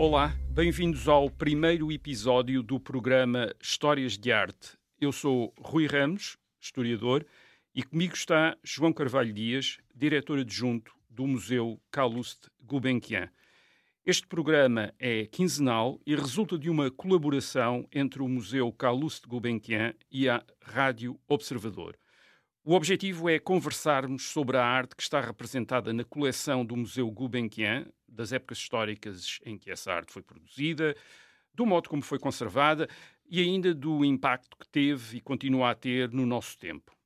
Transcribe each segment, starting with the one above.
Olá, bem-vindos ao primeiro episódio do programa Histórias de Arte. Eu sou Rui Ramos, historiador, e comigo está João Carvalho Dias, diretor adjunto do Museu Calouste Gulbenkian. Este programa é quinzenal e resulta de uma colaboração entre o Museu Calouste Gulbenkian e a Rádio Observador. O objetivo é conversarmos sobre a arte que está representada na coleção do Museu Gulbenkian, das épocas históricas em que essa arte foi produzida, do modo como foi conservada e ainda do impacto que teve e continua a ter no nosso tempo.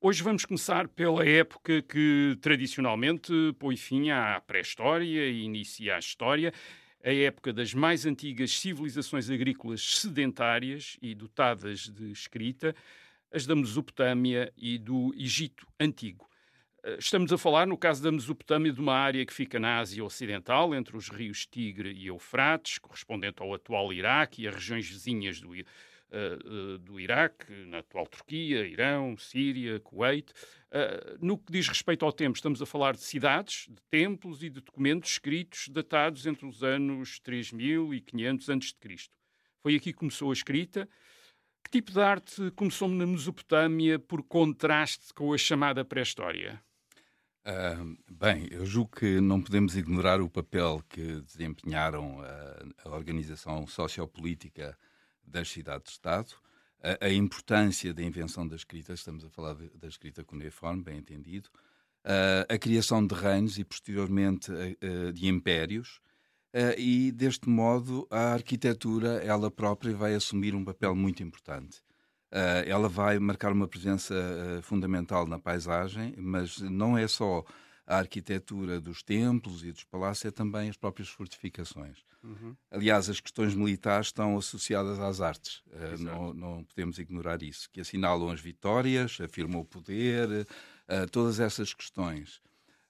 Hoje vamos começar pela época que tradicionalmente põe fim à pré-história e inicia a história, a época das mais antigas civilizações agrícolas sedentárias e dotadas de escrita, as da Mesopotâmia e do Egito Antigo. Eh, estamos a falar, no caso da Mesopotâmia, de uma área que fica na Ásia Ocidental, entre os rios Tigre e Eufrates, correspondente ao atual Iraque e as regiões vizinhas do, uh, do Iraque, na atual Turquia, Irão, Síria, Kuwait. Uh, no que diz respeito ao tempo, estamos a falar de cidades, de templos e de documentos escritos datados entre os anos 3500 a.C. Foi aqui que começou a escrita. Que tipo de arte começou na Mesopotâmia por contraste com a chamada pré-história? Uh, bem, eu julgo que não podemos ignorar o papel que desempenharam a, a organização sociopolítica das cidades-Estado, a, a, importância da invenção da escrita, estamos a falar de, da escrita cuneiforme, bem entendido, uh, a criação de reinos e posteriormente uh, de impérios, e deste modo a arquitetura ela própria vai assumir um papel muito importante. Ela vai marcar uma presença fundamental na paisagem, mas não é só a arquitetura dos templos e dos palácios, é também as próprias fortificações. Uhum. Aliás, as questões militares estão associadas às artes, uh, não, não, podemos ignorar isso, que assinalam as vitórias, afirmam o poder, uh, todas essas questões.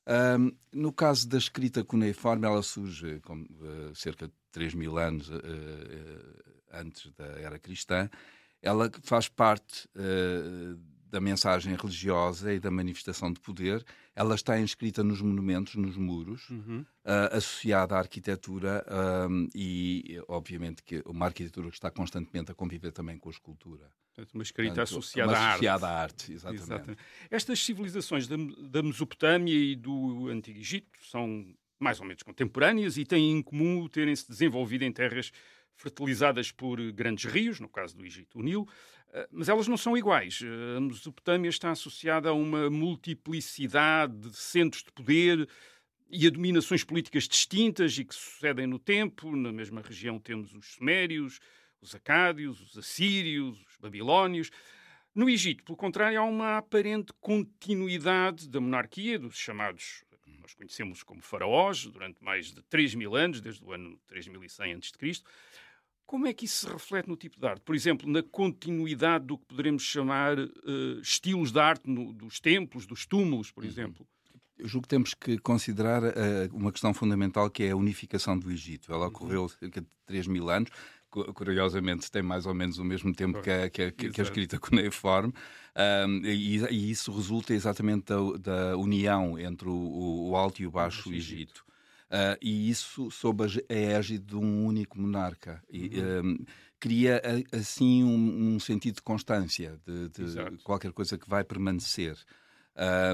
Um, no caso da escrita cuneiforme, ela surge como, uh, cerca de 3 mil anos antes da era cristã. Ela faz parte da mensagem religiosa e da manifestação de poder, ela está inscrita nos monumentos, nos muros, uhum. uh, associada à arquitetura um, e, obviamente, que uma arquitetura que está constantemente a conviver também com a escultura. Portanto, uma escrita Portanto, associada, à, associada arte. à arte. Exatamente. exatamente. Estas civilizações da, da Mesopotâmia e do Antigo Egito são mais ou menos contemporâneas e têm em comum terem-se desenvolvido em terras fertilizadas por grandes rios, no caso do Egito, o Nilo, eh, mas elas não são iguais. Eh, a Mesopotâmia está associada a uma multiplicidade de centros de poder e a dominações políticas distintas e que sucedem no tempo. Na mesma região temos os Sumérios, os Acádios, os Assírios, os Babilónios. No Egito, pelo contrário, há uma aparente continuidade da monarquia, dos chamados, nós conhecemos como faraós, durante mais de 3 mil anos, desde o ano 3100 a.C., como é que isso se reflete no tipo de arte? Por exemplo, na continuidade do que poderemos chamar uh, estilos de arte no, dos templos, dos túmulos, por uhum. exemplo? Eu julgo que temos que considerar uh, uma questão fundamental que é a unificação do Egito. Ela uhum. ocorreu cerca de 3 mil anos, curiosamente tem mais ou menos o mesmo tempo que a, que a, que a escrita cuneiforme, um, e, e, isso resulta exatamente da, da união entre o, o, Alto e o Baixo Egito. Uh, e isso sob a égide de um único monarca. E, uhum. um, cria assim um, um, sentido de constância, de, de qualquer coisa que vai permanecer.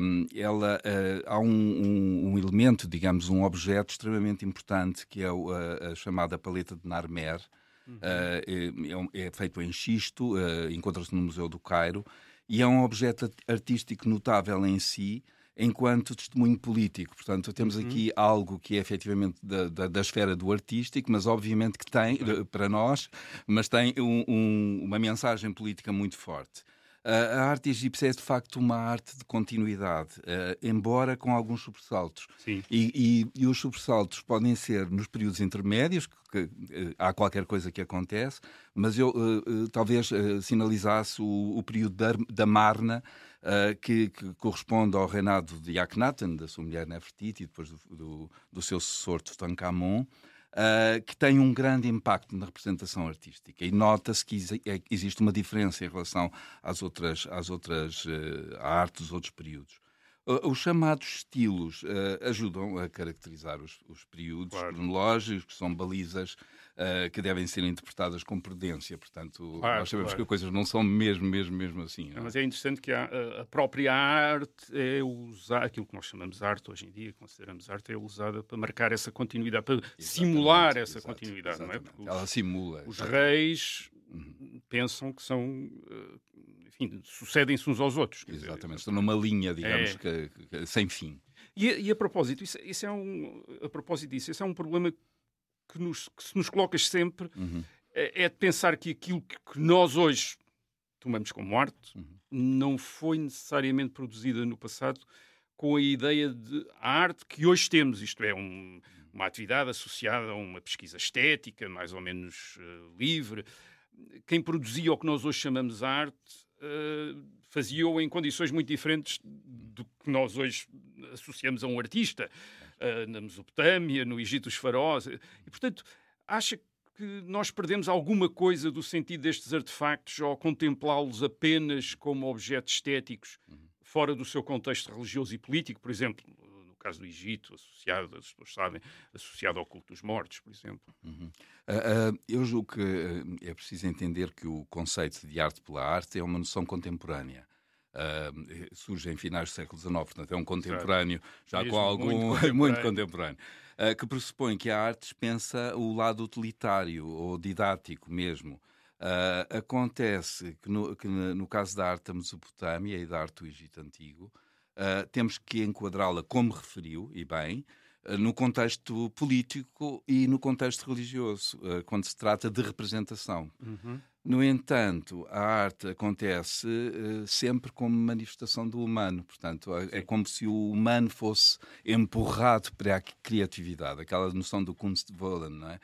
Um, ela, uh, há um, um, elemento, digamos, um objeto extremamente importante que é o, a, a, chamada paleta de Narmer. Uhum. Uh, é, é, feito em xisto, uh, encontra-se no Museu do Cairo e é um objeto artístico notável em si, enquanto testemunho político. Portanto, temos uhum. aqui algo que é efetivamente da, da, da, esfera do artístico, mas obviamente que tem, para nós, mas tem um, um, uma mensagem política muito forte. a arte egípcia é de facto uma arte de continuidade, uh, embora com alguns sobressaltos. E, e, e, os sobressaltos podem ser nos períodos intermédios, que, que uh, há qualquer coisa que acontece, mas eu uh, talvez sinalizasse o, o período da, da Marna, uh, que, que, corresponde ao reinado de Akhenaten, da sua mulher Nefertiti, e depois do, do, do seu sucessor Tutankhamon, Uh, que tem um grande impacto na representação artística. E nota-se que é, existe uma diferença em relação às outras, às outras uh, à arte dos outros períodos. Os chamados estilos uh, ajudam a caracterizar os, os períodos claro. cronológicos, que são balizas uh, que devem ser interpretadas com prudência. Portanto, claro, nós sabemos claro. que as coisas não são mesmo, mesmo, mesmo assim. É? Mas é interessante que a, a, própria arte é usar aquilo que nós chamamos de arte hoje em dia, consideramos arte, é usada para marcar essa continuidade, para exatamente, simular essa continuidade, exatamente. não é? Porque Ela simula. Os reis uhum. pensam que são enfim, sucedem-se uns aos outros. Exatamente, dizer, estão numa linha, digamos, é... que, que, sem fim. E, e a propósito, isso, isso, é um, a propósito disso, esse é um problema que, nos, que se nos colocas sempre, uhum. é, é, de pensar que aquilo que, que nós hoje tomamos como arte uhum. não foi necessariamente produzida no passado com a ideia de a arte que hoje temos, isto é, um, uma atividade associada a uma pesquisa estética, mais ou menos uh, livre. Quem produzia o que nós hoje chamamos arte uh, fazia-o em condições muito diferentes do que nós hoje associamos a um artista, uh, na Mesopotâmia, no Egito dos faraós. E, portanto, acha que nós perdemos alguma coisa do sentido destes artefactos ao contemplá-los apenas como objetos estéticos, uhum. fora do seu contexto religioso e político, por exemplo, caso do Egito, associado, as pessoas sabem, associado ao culto dos mortos, por exemplo. Uhum. Uh, uh, eu julgo que uh, é preciso entender que o conceito de arte pela arte é uma noção contemporânea. surge em finais do século XIX, portanto é um contemporâneo, já Mesmo com algum muito contemporâneo, muito contemporâneo que pressupõe que a arte dispensa o lado utilitário ou didático mesmo. acontece que no, que no caso da arte da Mesopotâmia e da arte do Egito Antigo, uh, temos que enquadrá-la, como referiu, e bem, uh, no contexto político e no contexto religioso, uh, quando se trata de representação. Uhum. No entanto, a arte acontece sempre como manifestação do humano, portanto, é, é como se o humano fosse empurrado para a criatividade, aquela noção do Kunstwollen, não é?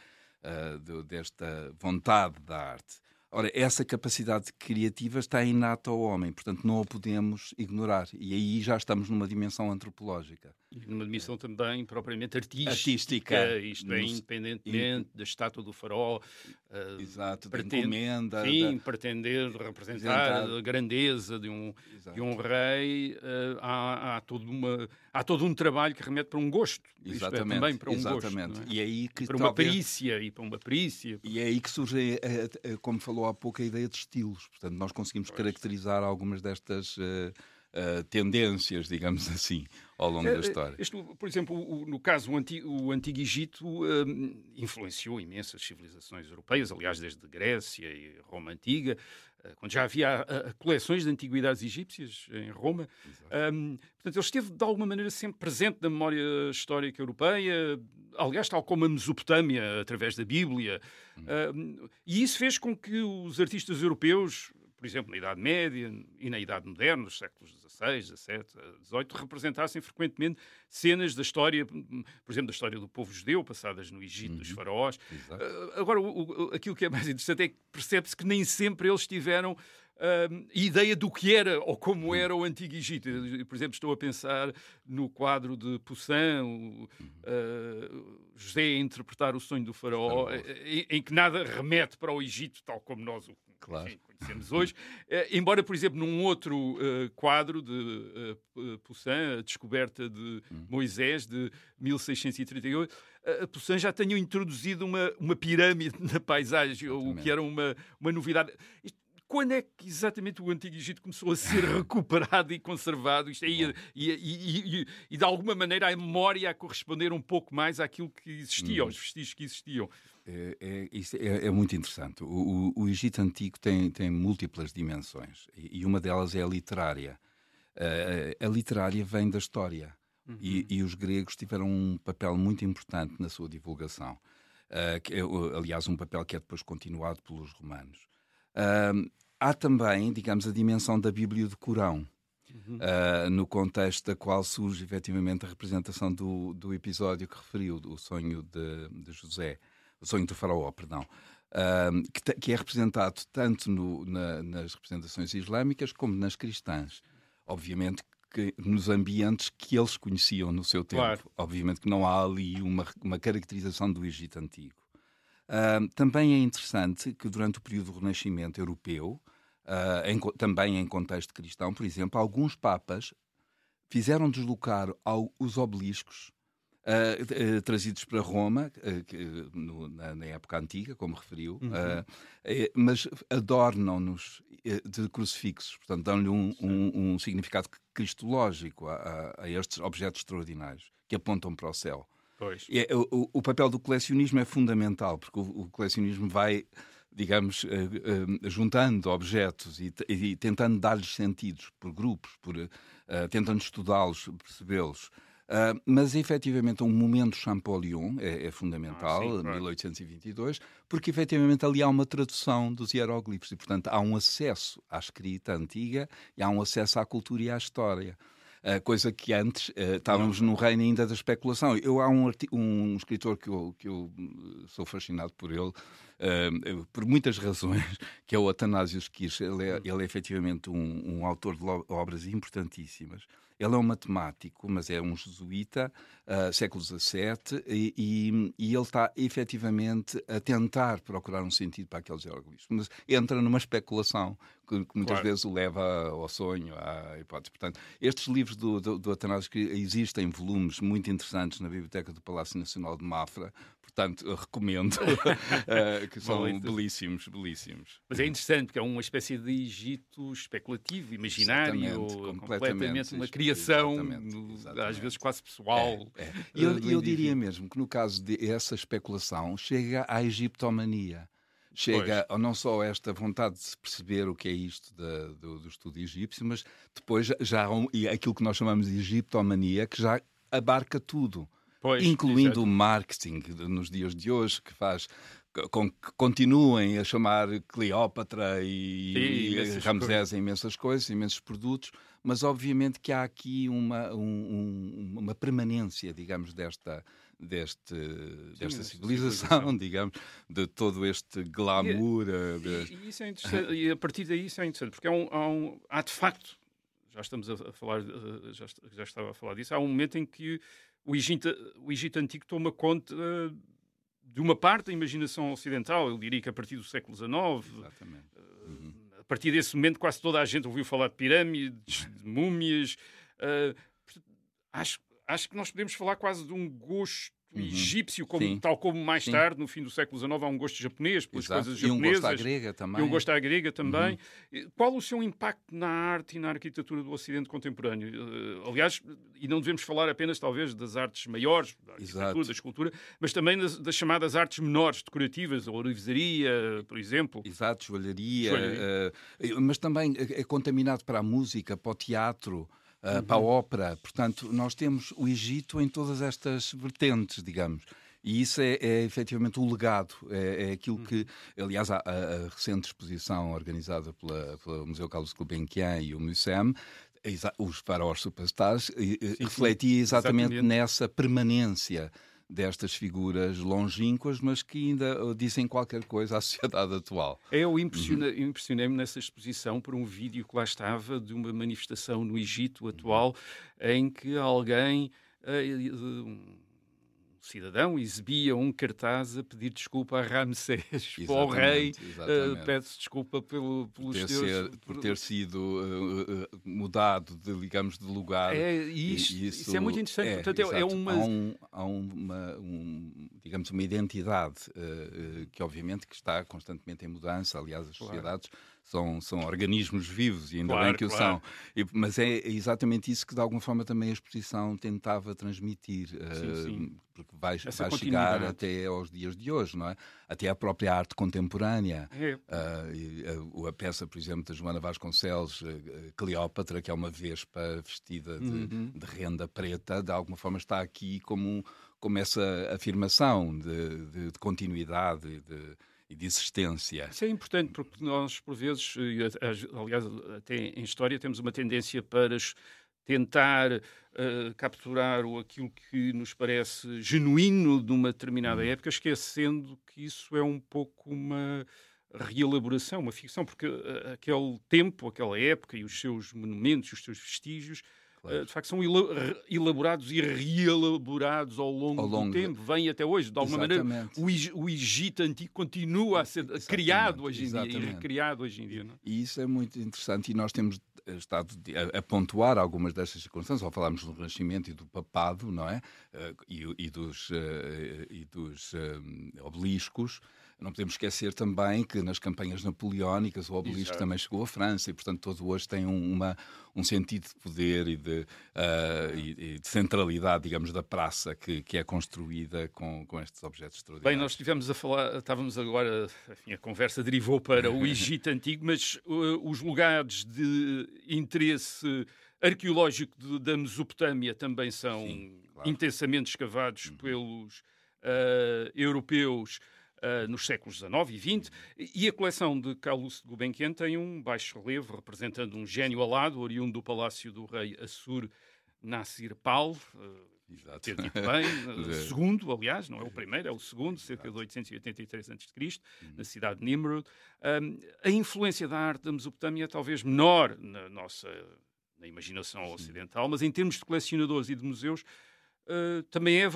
desta vontade da arte. Ora, essa capacidade criativa está inata ao homem, portanto não a podemos ignorar. E aí já estamos numa dimensão antropológica. Numa dimensão também propriamente artística, artística isto é, independentemente da estátua do farol. Uh, Exato, pretende, da encomenda. Sim, da... pretender representar a grandeza de um, de um rei. Uh, há, há, todo uma, há todo um trabalho que remete para um gosto. Exatamente. É, também para um exatamente. gosto. É? E aí que para talvez... uma perícia e para uma perícia. E é aí que surge, eh, como falou falou há pouco a ideia de estilos. Portanto, nós conseguimos pois. caracterizar algumas destas uh, uh, tendências, digamos assim, ao longo da história. Este, por exemplo, o, no caso, o Antigo, o Antigo Egito um, influenciou imensas civilizações europeias, aliás, desde Grécia e Roma Antiga, quando já havia uh, coleções de antiguidades egípcias em Roma. Um, portanto, ele esteve, de alguma maneira, sempre presente na memória histórica europeia, aliás, tal como a Mesopotâmia, através da Bíblia. Hum. e isso fez com que os artistas europeus, por exemplo, na Idade Média e na Idade Moderna, nos séculos XVI, XVII, XVIII, representassem frequentemente cenas da história, por exemplo, da história do povo judeu, passadas no Egito, uhum. dos faraós. Uh, agora, o, o, aquilo que é mais interessante é que percebe-se que nem sempre eles tiveram uh, ideia do que era ou como uhum. era o Antigo Egito. Por exemplo, estou a pensar no quadro de Poussin, o, uh, José a interpretar o sonho do faraó, em, em, que nada remete para o Egito, tal como nós o claro. enfim, conhecemos hoje. Uh, embora, por exemplo, num outro uh, quadro de uh, Poussin, a descoberta de hum. Moisés, de 1638, uh, Poussin já tenha introduzido uma, uma pirâmide na paisagem, o que era uma, uma novidade. Isto, quando é que exatamente o Antigo Egito começou a ser recuperado e conservado? Isto é, e, e, e, e, de alguma maneira a memória a corresponder um pouco mais àquilo que existia, hum. aos vestígios que existiam. É, é, é, é, muito interessante. O, o, o, Egito Antigo tem, tem múltiplas dimensões e, uma delas é a literária. a literária vem da história uhum. e, e, os gregos tiveram um papel muito importante na sua divulgação. Uh, que é, aliás, um papel que é depois continuado pelos romanos. Uh, há também, digamos, a dimensão da Bíblia do Corão, uhum. uh, no contexto da qual surge efetivamente a representação do, do episódio que referiu, o sonho de, de José, o sonho do faraó, perdão, uh, que, que, é representado tanto no, na, nas representações islâmicas como nas cristãs. Obviamente que nos ambientes que eles conheciam no seu tempo. Claro. Obviamente que não há ali uma, uma caracterização do Egito Antigo. Uh, também é interessante que durante o período do Renascimento europeu, uh, em, também em contexto cristão, por exemplo, alguns papas fizeram deslocar ao, os obeliscos Uh, uh, trazidos para Roma, uh, que, no, na, na, época antiga, como referiu, uhum. mas adornam-nos de crucifixos, portanto, dão-lhe um, um, um, significado cristológico a, a, a, estes objetos extraordinários que apontam para o céu. Pois. E, é, o, o, papel do colecionismo é fundamental, porque o, o colecionismo vai digamos, uh, uh, juntando objetos e, e tentando dar-lhes sentidos por grupos, por, uh, tentando estudá-los, percebê-los. mas efetivamente um momento Champollion é, é fundamental, ah, sim, claro. 1822, porque efetivamente ali há uma tradução dos hieróglifos e, portanto, há um acesso à escrita antiga e há um acesso à cultura e à história. Coisa que antes uh, estávamos no reino ainda da especulação. Eu há um, um escritor que eu, que eu sou fascinado por ele, uh, por muitas razões, que é o Atanasius Kirsch. Ele é, ele é efetivamente um, um autor de obras importantíssimas. Ele é um matemático, mas é um jesuíta, uh, século XVII, e, e, e, ele está efetivamente a tentar procurar um sentido para aqueles hieroglifos. Mas entra numa especulação que, que muitas claro. vezes o leva ao sonho, à hipótese. Portanto, estes livros do, do, do Atanásio existem volumes muito interessantes na Biblioteca do Palácio Nacional de Mafra, portanto, recomendo, uh, que são belíssimos, belíssimos. Mas é interessante, porque é uma espécie de Egito especulativo, imaginário, completamente, completamente uma criação, exatamente, exatamente. às vezes quase pessoal. É, é. E eu, eu diria mesmo que no caso dessa especulação chega à egiptomania chega pois. não só a esta vontade de se perceber o que é isto da, do, do, estudo egípcio, mas depois já um, aquilo que nós chamamos de egiptomania, que já abarca tudo. Pois, incluindo o marketing nos dias de hoje, que faz com que continuem a chamar Cleópatra e, e Ramsés em imensas coisas, imensos produtos, mas obviamente que há aqui uma, um, uma permanência, digamos, desta, deste, Sim, desta civilização, civilização, digamos, de todo este glamour. E, eh, de... e, isso é interessante, e a partir daí isso é interessante, porque há, um, há, um, há de facto, já estamos a falar, eh, já, já estava a falar disso, há um momento em que o Egito, o Egito Antigo toma conta uh, de uma parte da imaginação ocidental, eu diria que a partir do século XIX. Exatamente. Uh, uhum. A partir desse momento, quase toda a gente ouviu falar de pirâmides, de múmias. Uh, acho, acho que nós podemos falar quase de um gosto uhum. egípcio, como, tal como mais Sim. tarde, no fim do século XIX, há um gosto japonês pelas Exato. coisas japonesas. E um gosto à grega também. E um gosto à grega também. Uhum. Qual o seu impacto na arte e na arquitetura do Ocidente contemporâneo? Uh, aliás, e não devemos falar apenas, talvez, das artes maiores, da arquitetura, Exato. da escultura, mas também das, das, chamadas artes menores, decorativas, a ourivesaria, por exemplo. Exato, joalharia, joalharia. Uh, mas também é, é contaminado para a música, para o teatro uh, para a ópera. Portanto, nós temos o Egito em todas estas vertentes, digamos. E isso é, é efetivamente o legado, é, é aquilo uhum. que, aliás, a, a, recente exposição organizada pela, pelo Museu Carlos Gulbenkian e o MUSEM, os faraós superstars, sim, refletia exatamente, exatamente nessa permanência destas figuras longínquas, mas que ainda uh, dizem qualquer coisa à sociedade atual. Eu uhum. impressionei-me nessa exposição por um vídeo que lá estava de uma manifestação no Egito atual em que alguém, uh, cidadão exibia um cartaz a pedir desculpa a Ramsés, para o rei, uh, peço desculpa pelo, pelos por ter, ser, por ter sido uh, mudado, de, digamos, de lugar. É, isso, isso, isso, é muito interessante. É, Portanto, é, é uma... Há, um, há uma, um, digamos, uma identidade uh, que, obviamente, que está constantemente em mudança. Aliás, as claro. sociedades são, são organismos vivos e ainda claro, bem que claro. o são. Mas é exatamente isso que de alguma forma também a exposição tentava transmitir, sim, uh, sim. porque vai, vai chegar até aos dias de hoje, não é? Até a própria arte contemporânea. É. A, peça, por exemplo, da Joana Vasconcelos, Cleópatra, que é uma vespa vestida de, uhum. de renda preta, de alguma forma está aqui como, um, como essa afirmação de, de, de continuidade, de e de existência. Isso é importante porque nós, por vezes, aliás, até em história, temos uma tendência para tentar uh, capturar aquilo que nos parece genuíno de uma determinada hum. época, esquecendo que isso é um pouco uma reelaboração, uma ficção, porque uh, aquele tempo, aquela época e os seus monumentos, os seus vestígios claro. Eh, de facto, são elaborados e reelaborados ao longo, ao longo do tempo, de... vêm até hoje. De alguma Exatamente. maneira, o, o, Egito antigo continua a ser Exatamente. criado hoje em Exatamente. dia e recriado hoje em dia. Não? É? E isso é muito interessante e nós temos estado a, a, pontuar algumas destas circunstâncias, ao falarmos do Renascimento e do Papado, não é? E, e dos, e dos um, obeliscos, não podemos esquecer também que nas campanhas napoleónicas o obelisco Exato. também chegou à França e, portanto, todo hoje tem uma, um sentido de poder e de, uh, e, e de centralidade, digamos, da praça que, que é construída com, com estes objetos extraordinários. Bem, nós estivemos a falar, estávamos agora, enfim, a conversa derivou para o Egito Antigo, mas uh, os lugares de interesse arqueológico de, da Mesopotâmia também são Sim, claro. intensamente escavados uhum. pelos uh, europeus uh, nos séculos XIX e XX, e a coleção de Carlos de Gulbenkian tem um baixo relevo representando um gênio alado, oriundo do palácio do rei Assur Nassir Pal, uh, Exato. Ter dito bem, uh, segundo, aliás, não é o primeiro, é o segundo, cerca de 883 a.C., uhum. na cidade de Nimrod. Um, a influência da arte da Mesopotâmia é talvez menor na nossa na imaginação ocidental, mas em termos de colecionadores e de museus, uh, também é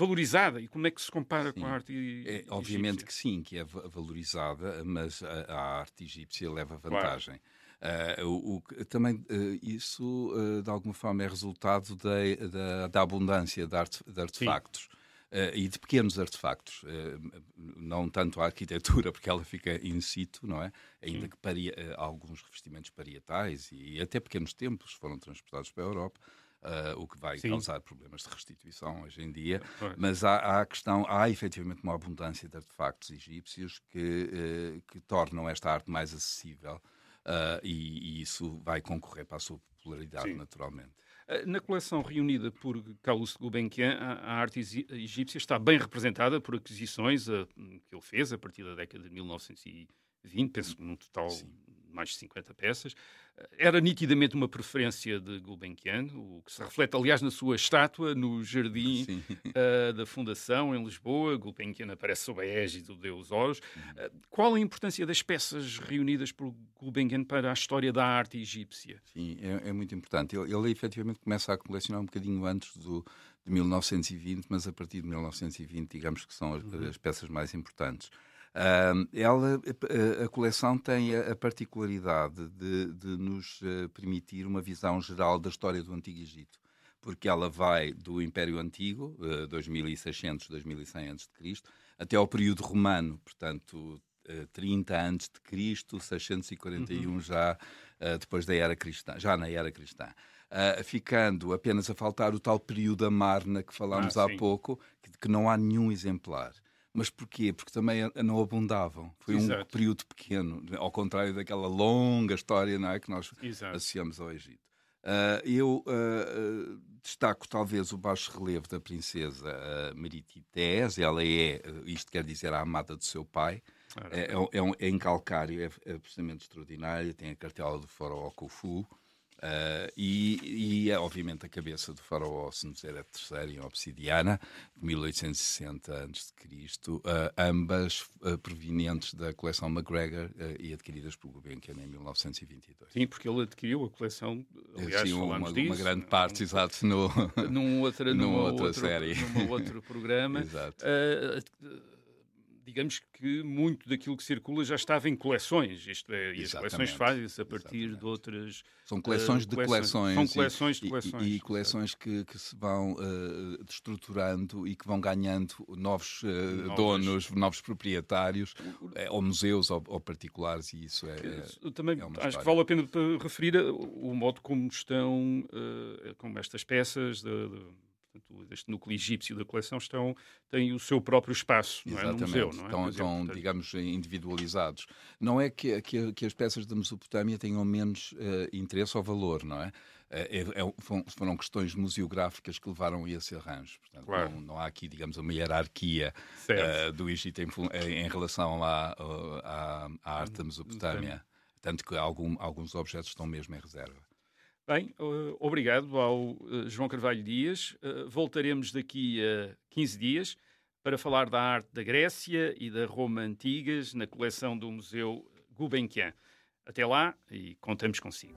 valorizada. E como é que se compara sim. com a arte é, Obviamente que sim, que é valorizada, mas a, a arte egípcia leva vantagem. Claro. Uh, o, o, também uh, isso, uh, de alguma forma, é resultado da, abundância de, arte, de artefactos. e de pequenos artefactos, não tanto a arquitetura, porque ela fica in situ, não é? Ainda Sim. que paria, alguns revestimentos parietais e, e até pequenos templos foram transportados para a Europa, o que vai Sim. causar problemas de restituição hoje em dia. É. Mas há, há, a questão, há efetivamente uma abundância de artefactos egípcios que, uh, que tornam esta arte mais acessível uh, e, e, isso vai concorrer para a sua popularidade, Sim. naturalmente. Na coleção reunida por Carlos Gulbenkian, a arte egípcia está bem representada por aquisições que ele fez a partir da década de 1920, penso que num total Sim mais de 50 peças. Era nitidamente uma preferência de Gulbenkian, o que se reflete, aliás, na sua estátua no jardim uh, da Fundação, em Lisboa. Gulbenkian aparece sob a égide do deus Horus. Uh, qual a importância das peças reunidas por Gulbenkian para a história da arte egípcia? Sim, é, é muito importante. Ele, ele, efetivamente começa a colecionar um bocadinho antes do, de 1920, mas a partir de 1920, digamos que são as, uhum. as peças mais importantes. Ela, a, a, coleção tem a, a particularidade de, de nos uh, permitir uma visão geral da história do Antigo Egito, porque ela vai do Império Antigo, uh, 2600, 2100 a.C., até ao período romano, portanto, 30 antes de Cristo, 641 uhum. já uh, depois da era cristã, já na era cristã. Uh, ficando apenas a faltar o tal período da Marna que falámos ah, há pouco, que, que, não há nenhum exemplar. Mas porquê? Porque também não abundavam. Foi Exato. um período pequeno, ao contrário daquela longa história não é, que nós Exato. associamos ao Egito. Uh, eu uh, destaco talvez o baixo relevo da princesa uh, Meritités. Ela é, isto quer dizer, a amada do seu pai. É, é, é, um, é, em calcário, é, é absolutamente extraordinário. Tem a cartela do faraó Khufu. Uh, e, e, obviamente, a cabeça do faraó Senusera III em obsidiana, de 1860 a.C., uh, ambas uh, provenientes da coleção McGregor uh, e adquiridas por Gulbenkian em 1922. Sim, porque ele adquiriu a coleção, aliás, Sim, uma, disso, uma grande parte, exato, no, num outra, numa, numa outra outro, série. Num outro programa. exato digamos que muito daquilo que circula já estava em coleções. Isto é, e as coleções fazem-se a partir Exatamente. de outras. São coleções uh, de coleções. São coleções de coleções. E, e coleções que, que, se vão uh, destruturando e que vão ganhando novos, uh, novos. donos, novos proprietários, ou museus ou, ou, particulares, e isso é. Eu também é acho que vale a pena referir o modo como estão, como estas peças. De, de portanto, este núcleo egípcio da coleção estão, têm o seu próprio espaço, não é? no museu. Não é? Estão, estão portanto... digamos, individualizados. Não é que, que, que, as peças da Mesopotâmia tenham menos uh, interesse ou valor, não é? É, é, foram questões museográficas que levaram a esse arranjo. Portanto, claro. não, não, há aqui, digamos, uma hierarquia uh, do Egito em, em relação à, à, à arte da Mesopotâmia. Tanto que algum, alguns objetos estão mesmo em reserva. Bem, uh, obrigado ao uh, João Carvalho Dias. Uh, voltaremos daqui a 15 dias para falar da arte da Grécia e da Roma antigas na coleção do Museu Gulbenkian. Até lá e contamos consigo.